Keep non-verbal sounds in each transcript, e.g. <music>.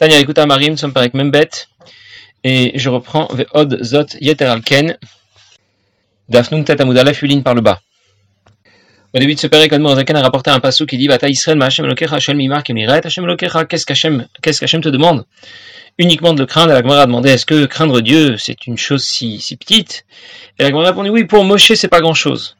Tania, écoute Marim, nous sommes avec Membet, et je reprends Ve'od Zot Yeter Alken, Dafnun Tet Amudalef, par le bas. Au début de ce père, Kadmor Zaken a rapporté un passou qui dit Vata Israël, ma Hashem Elokecha, Hashem Mimar, Kemiret, Hashem Elokecha, qu'est-ce qu'Hashem, qu'Hashem te demande? Uniquement de le craindre. Et la Gemara a demandé Est-ce que craindre Dieu, c'est une chose si, petite? Et la Gemara a répondu Oui, pour Moshe, c'est pas grand chose.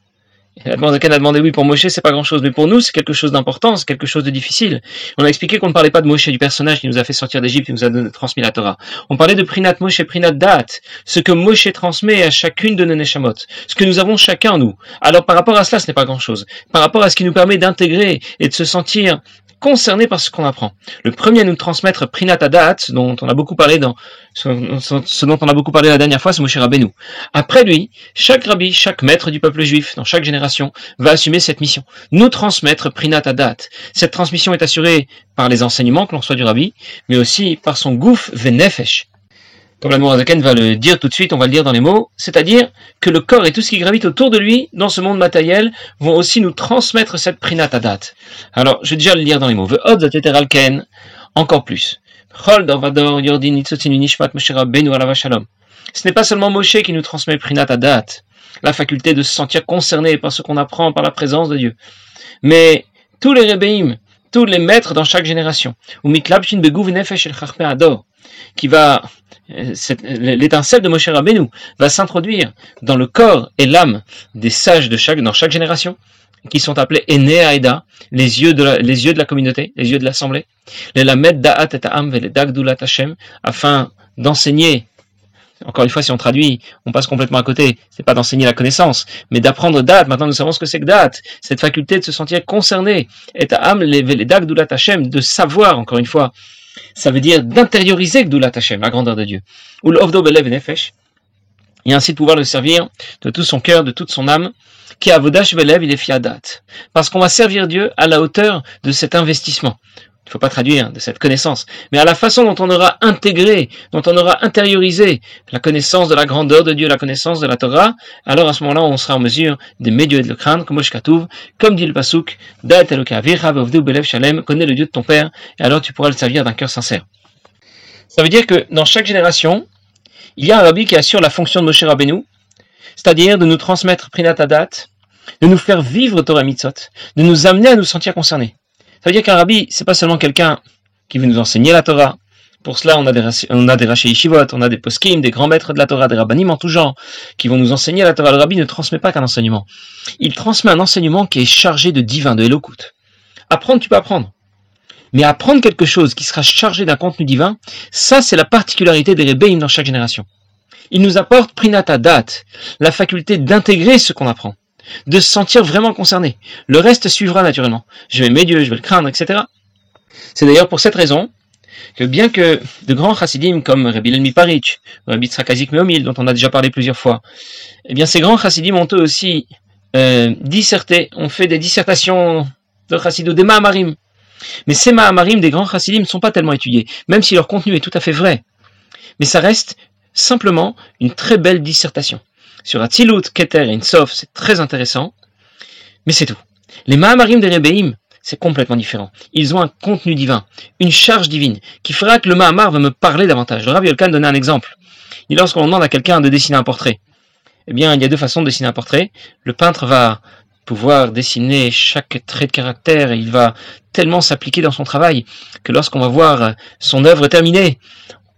La demande a demandé oui pour Moshe c'est pas grand chose mais pour nous c'est quelque chose d'important c'est quelque chose de difficile. On a expliqué qu'on ne parlait pas de Moshe du personnage qui nous a fait sortir d'Égypte et nous a transmis la Torah. On parlait de Prinat Moshe Prinat Dat ce que Moshe transmet à chacune de nos Neshamot ce que nous avons chacun nous. Alors par rapport à cela ce n'est pas grand chose par rapport à ce qui nous permet d'intégrer et de se sentir concernés par ce qu'on apprend. Le premier à nous transmettre Prinatadat, dont on a beaucoup parlé dans ce dont on a beaucoup parlé la dernière fois, c'est Moshe Rabbeinu. Après lui, chaque rabbi, chaque maître du peuple juif, dans chaque génération, va assumer cette mission. Nous transmettre Prinatadat. Cette transmission est assurée par les enseignements que l'on soit du rabbi, mais aussi par son gouf venefesh, comme la Zaken va le dire tout de suite, on va le dire dans les mots, c'est-à-dire que le corps et tout ce qui gravite autour de lui, dans ce monde matériel, vont aussi nous transmettre cette prinatadat. Alors, je vais déjà le lire dans les mots. Encore plus. Ce n'est pas seulement Moshe qui nous transmet prinatadat, la faculté de se sentir concerné par ce qu'on apprend par la présence de Dieu, mais tous les rébéim, tous les maîtres dans chaque génération, qui va l'étincelle de Moshe Rabbeinu va s'introduire dans le corps et l'âme des sages de chaque, dans chaque génération, qui sont appelés Ene les yeux de la, les yeux de la communauté, les yeux de l'assemblée, les Lamed Da'at et Ta'am les Dagdulat afin d'enseigner encore une fois, si on traduit, on passe complètement à côté. C'est pas d'enseigner la connaissance, mais d'apprendre date. Maintenant, nous savons ce que c'est que date. Cette faculté de se sentir concerné. Et ta'am, les, les de savoir, encore une fois, ça veut dire d'intérioriser Gdulat Hashem, la grandeur de Dieu. Ou belev nefesh, et ainsi de pouvoir le servir de tout son cœur, de toute son âme, qui avodash belev il est fiadat. Parce qu'on va servir Dieu à la hauteur de cet investissement il faut pas traduire de cette connaissance, mais à la façon dont on aura intégré, dont on aura intériorisé la connaissance de la grandeur de Dieu, la connaissance de la Torah, alors à ce moment-là, on sera en mesure d'aimer et de le craindre, comme comme dit le Pasuk, Shalem, connais le Dieu de ton Père, et alors tu pourras le servir d'un cœur sincère. Ça veut dire que dans chaque génération, il y a un rabbi qui assure la fonction de Moshe Rabbeinu, c'est-à-dire de nous transmettre Prinatadat, de nous faire vivre Torah Mitzot, de nous amener à nous sentir concernés. Ça veut dire qu'un rabbi, c'est pas seulement quelqu'un qui veut nous enseigner la Torah. Pour cela, on a des, on a on a des poskim, des grands maîtres de la Torah, des rabbinim en tout genre, qui vont nous enseigner la Torah. Le rabbi ne transmet pas qu'un enseignement. Il transmet un enseignement qui est chargé de divin, de Elokut. Apprendre, tu peux apprendre. Mais apprendre quelque chose qui sera chargé d'un contenu divin, ça c'est la particularité des rebbeim dans chaque génération. Il nous apporte prinata dat, la faculté d'intégrer ce qu'on apprend de se sentir vraiment concerné. Le reste suivra naturellement. Je vais aimer Dieu, je vais le craindre, etc. C'est d'ailleurs pour cette raison que bien que de grands chassidim comme Rabbi Elmi Parich, Rabbi Tzakazik Meomil, dont on a déjà parlé plusieurs fois, eh bien ces grands chassidim ont eux aussi euh, disserté, ont fait des dissertations de chassidou, des Mahamarim. Mais ces Mahamarim des grands chassidim ne sont pas tellement étudiés, même si leur contenu est tout à fait vrai. Mais ça reste simplement une très belle dissertation. Sur Atzilut, Keter et Insof, c'est très intéressant, mais c'est tout. Les Mahamarim des Rebbeim, c'est complètement différent. Ils ont un contenu divin, une charge divine, qui fera que le Mahamar va me parler davantage. Le Rabbi Yolkan donnait un exemple. Lorsqu'on demande à quelqu'un de dessiner un portrait, eh bien, il y a deux façons de dessiner un portrait. Le peintre va pouvoir dessiner chaque trait de caractère et il va tellement s'appliquer dans son travail que lorsqu'on va voir son œuvre terminée,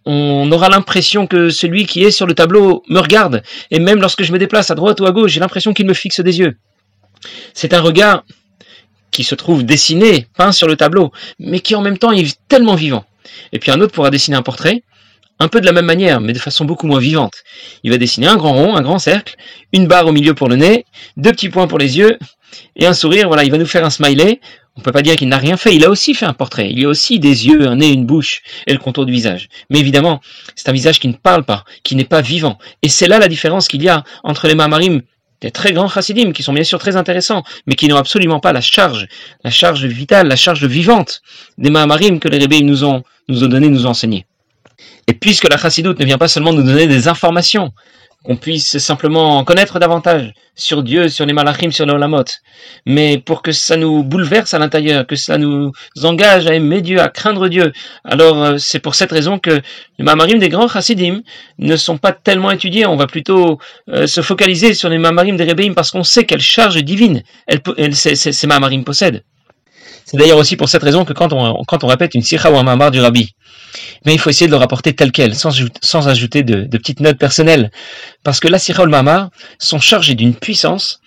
on aura l'impression que celui qui est sur le tableau me regarde, et même lorsque je me déplace à droite ou à gauche, j'ai l'impression qu'il me fixe des yeux. C'est un regard qui se trouve dessiné, peint sur le tableau, mais qui en même temps est tellement vivant. Et puis un autre pourra dessiner un portrait, un peu de la même manière, mais de façon beaucoup moins vivante. Il va dessiner un grand rond, un grand cercle, une barre au milieu pour le nez, deux petits points pour les yeux, et un sourire, voilà, il va nous faire un smiley. On peut pas dire qu'il n'a rien fait, il a aussi fait un portrait. Il y a aussi des yeux, un nez, une bouche et le contour du visage. Mais évidemment, c'est un visage qui ne parle pas, qui n'est pas vivant. Et c'est là la différence qu'il y a entre les Mahamarim des très grands chassidim qui sont bien sûr très intéressants, mais qui n'ont absolument pas la charge, la charge vitale, la charge vivante des Mahamarim que les rébés nous ont, nous ont donné, nous ont enseigné. Et puisque la chassidoute ne vient pas seulement nous donner des informations, qu'on puisse simplement en connaître davantage sur Dieu, sur les malachim, sur les olamot, mais pour que ça nous bouleverse à l'intérieur, que ça nous engage à aimer Dieu, à craindre Dieu. Alors euh, c'est pour cette raison que les mamarim des grands chassidim ne sont pas tellement étudiés. On va plutôt euh, se focaliser sur les mamarim des rebbeim parce qu'on sait quelle charge divine elles, ces, ces mamarim possèdent. C'est d'ailleurs aussi pour cette raison que quand on, quand on répète une sikha ou un mamar du rabbi, mais il faut essayer de le rapporter tel quel, sans, ajouter de, de, petites notes personnelles. Parce que la sikha ou le mamar sont chargés d'une puissance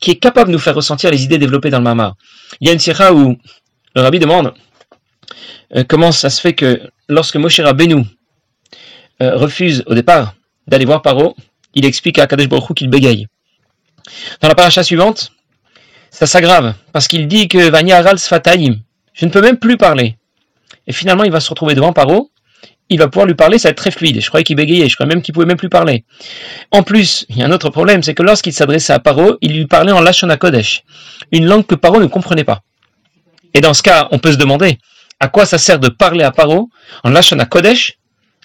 qui est capable de nous faire ressentir les idées développées dans le mamar. Il y a une sikha où le rabbi demande euh, comment ça se fait que lorsque Moshe Rabbeinu euh, refuse au départ d'aller voir Paro, il explique à Kadesh Baruch qu'il bégaye. Dans la paracha suivante, ça s'aggrave, parce qu'il dit que Aral Sfataim, je ne peux même plus parler. Et finalement, il va se retrouver devant Paro, il va pouvoir lui parler, ça va être très fluide. Je croyais qu'il bégayait, je croyais même qu'il pouvait même plus parler. En plus, il y a un autre problème, c'est que lorsqu'il s'adressait à Paro, il lui parlait en Lashon Kodesh, une langue que Paro ne comprenait pas. Et dans ce cas, on peut se demander, à quoi ça sert de parler à Paro en Lashon Kodesh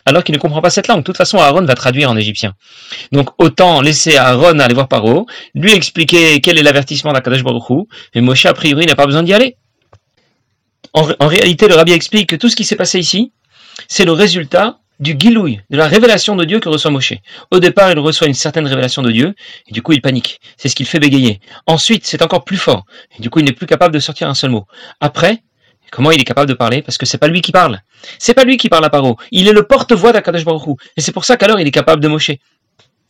alors qu'il ne comprend pas cette langue. De toute façon, Aaron va traduire en égyptien. Donc autant laisser Aaron aller voir Paro, lui expliquer quel est l'avertissement d'Akadash Baruch mais Moshe, a priori, n'a pas besoin d'y aller. En, réalité, le rabbi explique que tout ce qui s'est passé ici, c'est le résultat du gilouï, de la révélation de Dieu que reçoit Moshe. Au départ, il reçoit une certaine révélation de Dieu, et du coup, il panique. C'est ce qui le fait bégayer. Ensuite, c'est encore plus fort, et du coup, il n'est plus capable de sortir un seul mot. Après, Comment il est capable de parler? Parce que c'est pas lui qui parle. C'est pas lui qui parle à Paro. Il est le porte-voix d'Akadosh Baruch Et c'est pour ça qu'alors il est capable de mocher.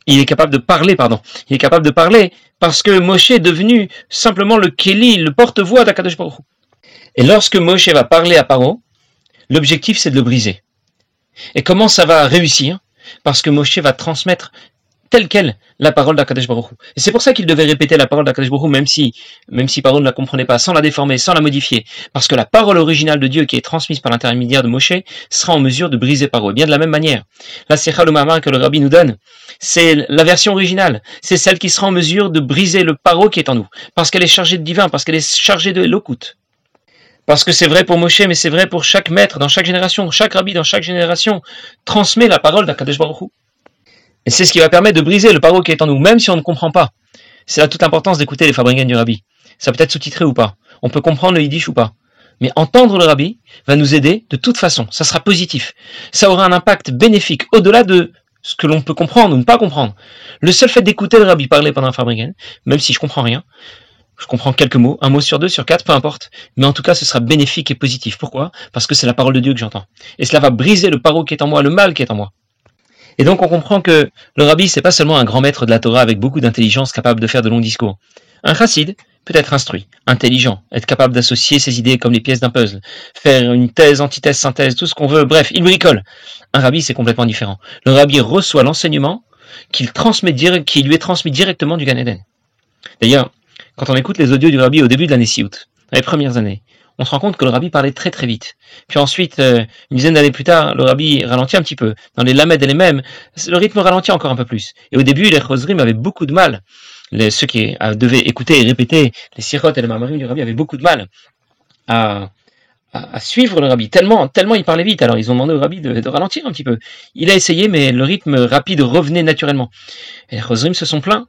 Il est capable de parler, pardon. Il est capable de parler parce que Moshe est devenu simplement le Keli, le porte-voix d'Akadosh Baruch Et lorsque Moshe va parler à Paro, l'objectif c'est de le briser. Et comment ça va réussir? Parce que Moshe va transmettre telle quelle la parole d'Akadosh Baruch Et c'est pour ça qu'il devait répéter la parole d'Akadosh Baruch même si, même si Paro ne la comprenait pas, sans la déformer, sans la modifier. Parce que la parole originale de Dieu qui est transmise par l'intermédiaire de Moshe sera en mesure de briser Paro. Et bien de la même manière, la Secha le que le Rabbi nous donne, c'est la version originale. C'est celle qui sera en mesure de briser le Paro qui est en nous. Parce qu'elle est chargée de divin, parce qu'elle est chargée de Elokut. Parce que c'est vrai pour Moshe, mais c'est vrai pour chaque maître dans chaque génération. Chaque rabbi dans chaque génération transmet la parole d'Akadosh Baruch et c'est ce qui va permettre de briser le paro qui est en nous, même si on ne comprend pas. C'est là toute l'importance d'écouter les fabricants du rabbi. Ça peut être sous-titré ou pas. On peut comprendre le yiddish ou pas. Mais entendre le rabbi va nous aider de toute façon. Ça sera positif. Ça aura un impact bénéfique au-delà de ce que l'on peut comprendre ou ne pas comprendre. Le seul fait d'écouter le rabbi parler pendant un fabricant, même si je comprends rien, je comprends quelques mots, un mot sur deux, sur quatre, peu importe. Mais en tout cas, ce sera bénéfique et positif. Pourquoi? Parce que c'est la parole de Dieu que j'entends. Et cela va briser le paro qui est en moi, le mal qui est en moi. Et donc on comprend que le rabbi, c'est pas seulement un grand maître de la Torah avec beaucoup d'intelligence capable de faire de longs discours. Un chassid peut être instruit, intelligent, être capable d'associer ses idées comme les pièces d'un puzzle, faire une thèse, antithèse, synthèse, tout ce qu'on veut, bref, il bricole. Un rabbi, c'est complètement différent. Le rabbi reçoit l'enseignement qu'il transmet qui lui est transmis directement du Gan Eden. D'ailleurs, quand on écoute les audios du rabbi au début de l'année Siout, les premières années, on se rend compte que le rabbi parlait très très vite. Puis ensuite, euh, une dizaine d'années plus tard, le rabbi ralentit un petit peu. Dans les lamed et les mêmes, le rythme ralentit encore un peu plus. Et au début, les chosrim avaient beaucoup de mal. Les, ceux qui euh, devaient écouter et répéter les sirot et les mamarim du rabbi avaient beaucoup de mal à, à, suivre le rabbi. Tellement, tellement il parlait vite. Alors ils ont demandé au rabbi de, ralentir un petit peu. Il a essayé, mais le rythme rapide revenait naturellement. Les chosrim se sont plaints.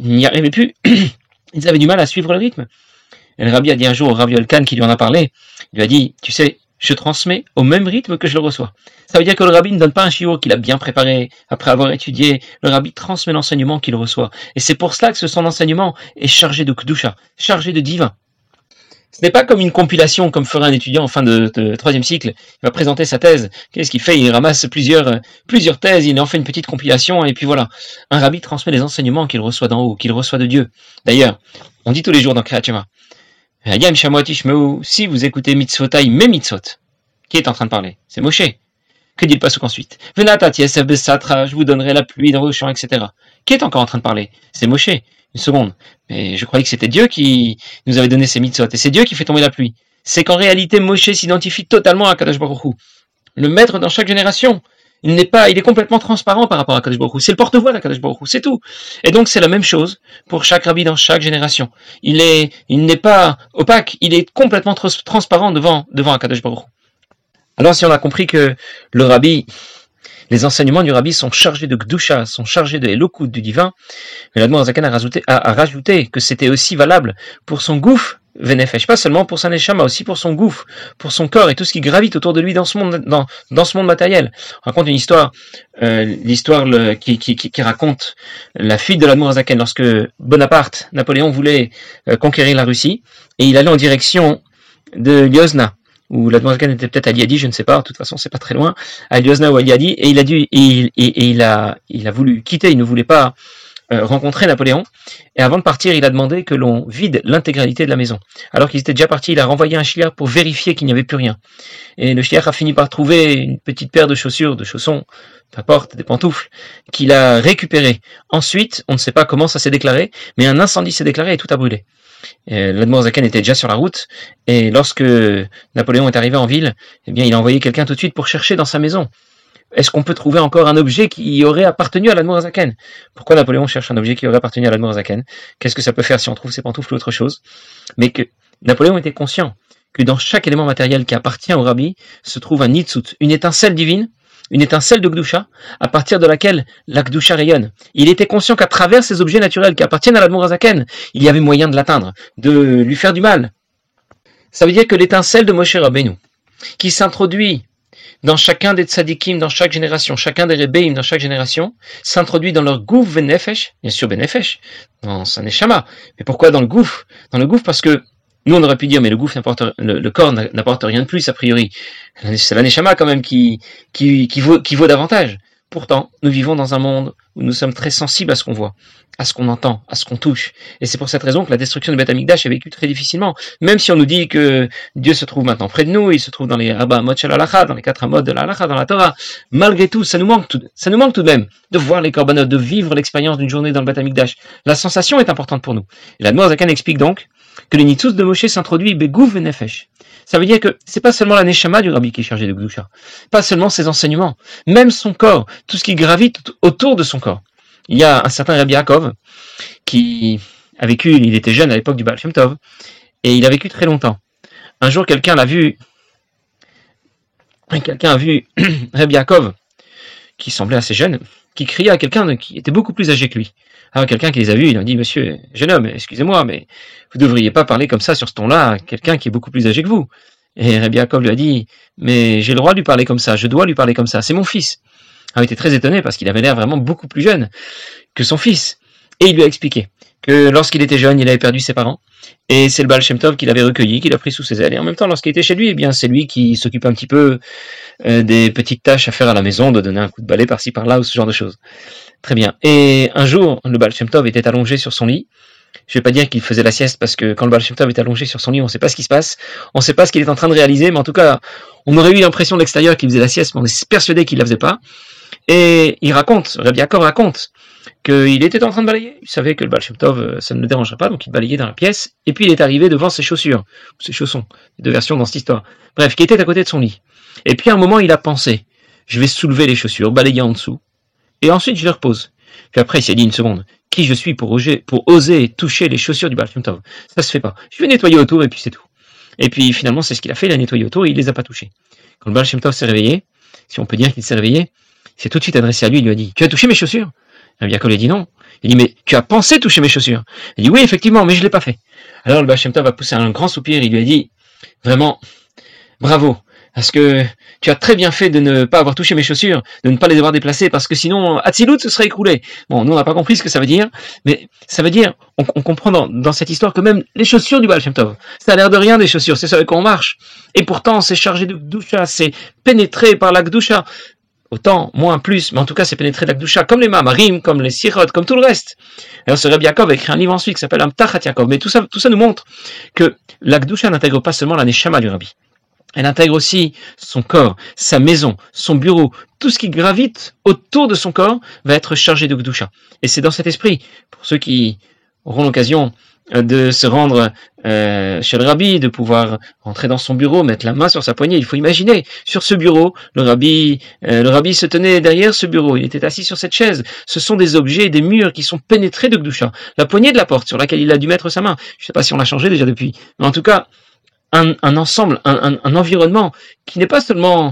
Ils n'y arrivaient plus. <clears throat> Ils avaient du mal à suivre le rythme. Et le rabbi a dit un jour au Rabbi Olkan qui lui en a parlé, il lui a dit, tu sais, je transmets au même rythme que je le reçois. Ça veut dire que le rabbi ne donne pas un chiot qu'il a bien préparé après avoir étudié. Le rabbi transmet l'enseignement qu'il reçoit. Et c'est pour cela que son enseignement est chargé de kdusha, chargé de divin. Ce n'est pas comme une compilation comme ferait un étudiant en fin de, troisième cycle. Il va présenter sa thèse. Qu'est-ce qu'il fait? Il ramasse plusieurs, plusieurs thèses, il en fait une petite compilation et puis voilà. Un rabbi transmet les enseignements qu'il reçoit d'en haut, qu'il reçoit de Dieu. D'ailleurs, on dit tous les jours dans Kriyat si vous écoutez Mitzvotai, mes Mitzvot, qui est en train de parler? C'est Moshe. Que dit le passage ensuite? Je vous donnerai la pluie dans vos champs, etc. Qui est encore en train de parler? C'est Moshe. Une seconde. Mais je croyais que c'était Dieu qui nous avait donné ces mitzvot. Et c'est Dieu qui fait tomber la pluie. C'est qu'en réalité, Moshe s'identifie totalement à Kadosh Baruch Le maître dans chaque génération. Il n'est pas, il est complètement transparent par rapport à Kadosh Baruch C'est le porte-voix d'Akadosh Baruch c'est tout. Et donc c'est la même chose pour chaque rabbi dans chaque génération. Il est, il n'est pas opaque, il est complètement transparent devant, devant Akadosh Baruch Alors si on a compris que le rabbi Les enseignements du rabbi sont chargés de Gdusha, sont chargés de Elokut, du divin. Mais Zaken a rajouté, a, rajouté que c'était aussi valable pour son gouffre Venefesh, pas seulement pour sa neshama, aussi pour son gouffre, pour son corps et tout ce qui gravite autour de lui dans ce monde, dans, dans ce monde matériel. On raconte une histoire, euh, l'histoire qui, qui, raconte la fuite de l'Admor Zaken lorsque Bonaparte, Napoléon voulait euh, conquérir la Russie et il allait en direction de Lyozna ou la était peut-être à Liadi, je ne sais pas, de toute façon c'est pas très loin, à Liozna ou à Liadi, et il a dû, et, il a, il a voulu quitter, il ne voulait pas euh, rencontrer Napoléon, et avant de partir, il a demandé que l'on vide l'intégralité de la maison. Alors qu'ils étaient déjà partis, il a renvoyé un chiliard pour vérifier qu'il n'y avait plus rien. Et le chiliard a fini par trouver une petite paire de chaussures, de chaussons, peu importe, des pantoufles, qu'il a récupéré. Ensuite, on ne sait pas comment ça s'est déclaré, mais un incendie s'est déclaré et tout a brûlé. L'Admor Zaken était déjà sur la route, et lorsque Napoléon est arrivé en ville, eh bien, il a envoyé quelqu'un tout de suite pour chercher dans sa maison. Est-ce qu'on peut trouver encore un objet qui aurait appartenu à l'Admor Zaken Pourquoi Napoléon cherche un objet qui aurait appartenu à l'Admor Zaken Qu'est-ce que ça peut faire si on trouve ses pantoufles ou autre chose? Mais que Napoléon était conscient que dans chaque élément matériel qui appartient au rabbi se trouve un nitzut, une étincelle divine, une étincelle de Gdusha, à partir de laquelle la Gdusha rayonne. Il était conscient qu'à travers ces objets naturels qui appartiennent à l'Admorazaken, il y avait moyen de l'atteindre, de lui faire du mal. Ça veut dire que l'étincelle de Moshe Rabbeinu, qui s'introduit dans chacun des tzadikim, dans chaque génération, chacun des rebbeim dans chaque génération, s'introduit dans leur gouffre benefesh, bien sûr benefesh, dans sa neshama. Mais pourquoi dans le gouffre Dans le gouffre parce que nous, on aurait pu dire, mais le gouffre n'apporte, le, corps n'apporte rien de plus, a priori. C'est la neshama quand même qui, qui, qui, vaut, qui vaut davantage. Pourtant, nous vivons dans un monde où nous sommes très sensibles à ce qu'on voit, à ce qu'on entend, à ce qu'on touche. Et c'est pour cette raison que la destruction de Beth est vécue très difficilement. Même si on nous dit que Dieu se trouve maintenant près de nous, il se trouve dans les Abba Mochel dans les quatre modes de la dans la Torah, malgré tout, ça nous manque tout, ça nous manque tout de même de voir les corbanotes, de vivre l'expérience d'une journée dans le Beth. La sensation est importante pour nous. Et la Zakan explique donc que le Nitzuz de Moshe s'introduit Begouf Nefesh. Ça veut dire que c'est pas seulement la Neshama du Rabbi qui est chargé de Gdusha, pas seulement ses enseignements, même son corps, tout ce qui gravite autour de son corps. Il y a un certain Rabbi Yaakov qui a vécu, il était jeune à l'époque du Baal Tov, et il a vécu très longtemps. Un jour, quelqu'un l'a vu, quelqu'un a vu <clears throat> Rabbi Yaakov, qui semblait assez jeune, qui criait à quelqu'un qui était beaucoup plus âgé que lui. Alors quelqu'un qui les a vus, il a dit, monsieur, jeune homme, excusez-moi, mais vous devriez pas parler comme ça sur ce ton-là à quelqu'un qui est beaucoup plus âgé que vous. Et Rabbi Yaakov lui a dit, mais j'ai le droit de lui parler comme ça, je dois lui parler comme ça, c'est mon fils. Alors il était très étonné parce qu'il avait l'air vraiment beaucoup plus jeune que son fils. Et il lui a expliqué que lorsqu'il était jeune, il avait perdu ses parents, et c'est le Baal Tov qui l'avait recueilli, qui l'a pris sous ses ailes. Et en même temps, lorsqu'il était chez lui, eh bien, c'est lui qui s'occupe un petit peu euh, des petites tâches à faire à la maison, de donner un coup de balai par-ci par-là ou ce genre de choses. Très bien. Et un jour, le Baal était allongé sur son lit. Je vais pas dire qu'il faisait la sieste parce que quand le Baal est allongé sur son lit, on ne sait pas ce qui se passe, on ne sait pas ce qu'il est en train de réaliser, mais en tout cas, on aurait eu l'impression de l'extérieur qu'il faisait la sieste, mais on est persuadé qu'il la faisait pas. Et il raconte, Rabbi raconte qu'il était en train de balayer. Il savait que le Baal Shem Tov, euh, ça ne le dérangerait pas, donc il balayait dans la pièce. Et puis il est arrivé devant ses chaussures, ses chaussons, deux versions dans cette histoire. Bref, qui était à côté de son lit. Et puis à un moment, il a pensé, je vais soulever les chaussures, balayer en dessous, et ensuite je les repose. Puis après, il s'est dit une seconde, qui je suis pour oser, pour oser toucher les chaussures du Baal Shem Tov Ça se fait pas. Je vais nettoyer autour et puis c'est tout. Et puis finalement, c'est ce qu'il a fait, il a nettoyé autour et il les a pas touchés. Quand le Baal Shem Tov s'est réveillé, si on peut dire qu'il s'est réveillé, il s'est tout de suite adressé à lui, il lui a dit, tu as touché mes chaussures? Rabbi Yaakov lui dit non. Il dit, mais tu as pensé toucher mes chaussures? Il dit, oui, effectivement, mais je l'ai pas fait. Alors le Baal Shem Tov a poussé un grand soupir, il lui a dit, vraiment, bravo, parce que tu as très bien fait de ne pas avoir touché mes chaussures, de ne pas les avoir déplacées, parce que sinon, Hatzilut se serait écroulé. Bon, nous, on n'a pas compris ce que ça veut dire, mais ça veut dire, on, comprend dans, cette histoire que même les chaussures du Baal ça a l'air de rien des chaussures, c'est avec quoi on marche. Et pourtant, c'est chargé de Gdusha, c'est pénétré par la Gdusha. Autant, moins, plus, mais en tout cas, c'est pénétré Gdusha, comme les Mamarim, comme les Sirot, comme tout le reste. Alors, ce Rabbi Yaakov a écrit un livre ensuite qui s'appelle Amtachat Yaakov, mais tout ça, nous montre que la Gdusha n'intègre pas seulement la Neshama du Rabbi. Elle intègre aussi son corps, sa maison, son bureau, tout ce qui gravite autour de son corps va être chargé de Gdusha. Et c'est dans cet esprit, pour ceux qui auront l'occasion de se rendre euh, chez le rabbi, de pouvoir rentrer dans son bureau, mettre la main sur sa poignée. Il faut imaginer, sur ce bureau, le rabbi, euh, le rabbi se tenait derrière ce bureau, il était assis sur cette chaise. Ce sont des objets, des murs qui sont pénétrés de Gdusha. La poignée de la porte sur laquelle il a dû mettre sa main. Je ne sais pas si on l'a changé déjà depuis, mais en tout cas, un, ensemble, un, environnement qui n'est pas seulement euh,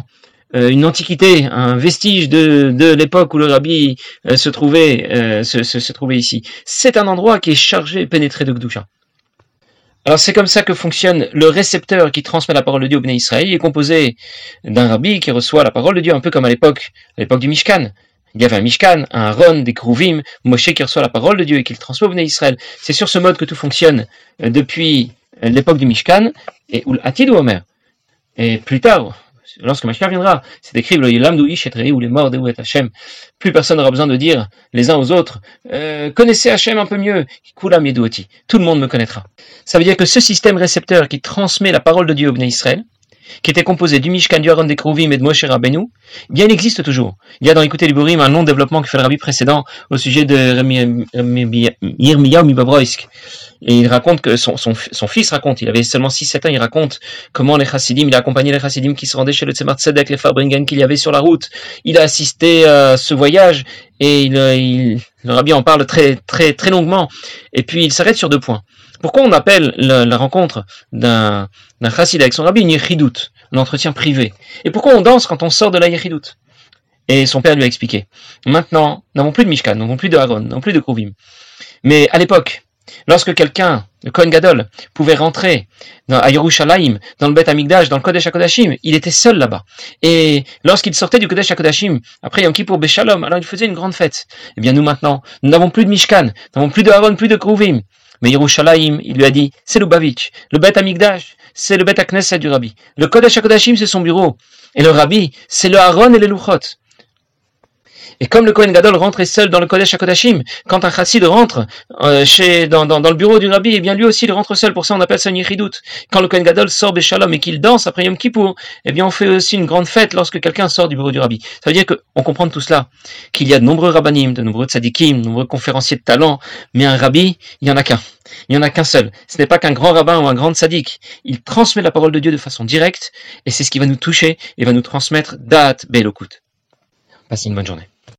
une antiquité, un vestige de, de l'époque où le rabbi euh, se trouvait euh, se, se, trouvait ici. C'est un endroit qui est chargé et pénétré de Gdusha. Alors c'est comme ça que fonctionne le récepteur qui transmet la parole de Dieu au Béné Israël. Il est composé d'un rabbi qui reçoit la parole de Dieu, un peu comme à l'époque, à l'époque du Mishkan. Il y avait un Mishkan, un Aaron, des Kruvim, Moshe qui reçoit la parole de Dieu et qui le transmet au Béné Israël. C'est sur ce mode que tout fonctionne depuis l'époque du Mishkan et ou Atid ou Omer. Et plus tard, lorsque Mashiach viendra, c'est écrit ou les morts de Hashem. Plus personne n'aura besoin de dire les uns aux autres euh, connaissez Hashem un peu mieux. Kulam Tout le monde me connaîtra. Ça veut dire que ce système récepteur qui transmet la parole de Dieu au Bnei Israël, qui était composé du Mishkan, du Aaron, des Kruvim et de Moshe Rabbeinu, bien il existe toujours. Il y a dans Écouter les Borim un long développement que fait le rabbi précédent au sujet de Yirmiyahu Mibabroisk. Et il raconte que son, fils raconte, il avait seulement 6-7 ans, il raconte comment les chassidim, il a accompagné les chassidim qui se rendaient chez le Tzemar Tzedek, les Farbringen qu'il y avait sur la route. Il a assisté à ce voyage et il, le rabbi en parle très, très, très longuement. Et puis il s'arrête sur deux points. Pourquoi on appelle la, rencontre d'un chassid avec son rabbi une yichidout, un entretien privé? Et pourquoi on danse quand on sort de la yichidout Et son père lui a expliqué. Maintenant, nous n'avons plus de Mishkan, nous n'avons plus de Aaron, nous n'avons plus de Kruvim. Mais à l'époque, Lorsque quelqu'un, le Kohen Gadol, pouvait rentrer dans, à Yerushalayim, dans le Beth Amikdash, dans le Kodesh HaKodashim, il était seul là-bas. Et lorsqu'il sortait du Kodesh HaKodashim, après Yom Kippur Beshalom, alors il faisait une grande fête. Eh bien nous maintenant, nous n'avons plus de Mishkan, nous n'avons plus de Aaron, plus de Kruvim. Mais Yerushalayim, il lui a dit, c'est Lubavitch. Le Beth Amikdash, c'est le Beth HaKnesset du Rabbi. Le Kodesh HaKodashim, c'est son bureau. Et le Rabbi, c'est le Aaron et les Luchot. Et comme le Kohen Gadol rentrait seul dans le Kodesh HaKodashim, quand un chassid rentre euh, chez, dans, dans, dans, le bureau du rabbi, eh bien lui aussi il rentre seul. Pour ça on appelle ça une yichidout. Quand le Kohen Gadol sort Béchalom et qu'il danse après Yom Kippour, eh bien on fait aussi une grande fête lorsque quelqu'un sort du bureau du rabbi. Ça veut dire qu'on comprend tout cela qu'il y a de nombreux rabbanim, de nombreux tzadikim, de nombreux conférenciers de talent, mais un rabbi, il y en a qu'un. Il n'y en a qu'un seul. Ce n'est pas qu'un grand rabbin ou un grand sadique. Il transmet la parole de Dieu de façon directe, et c'est ce qui va nous toucher et va nous transmettre date Belokut. Passez une bonne journée.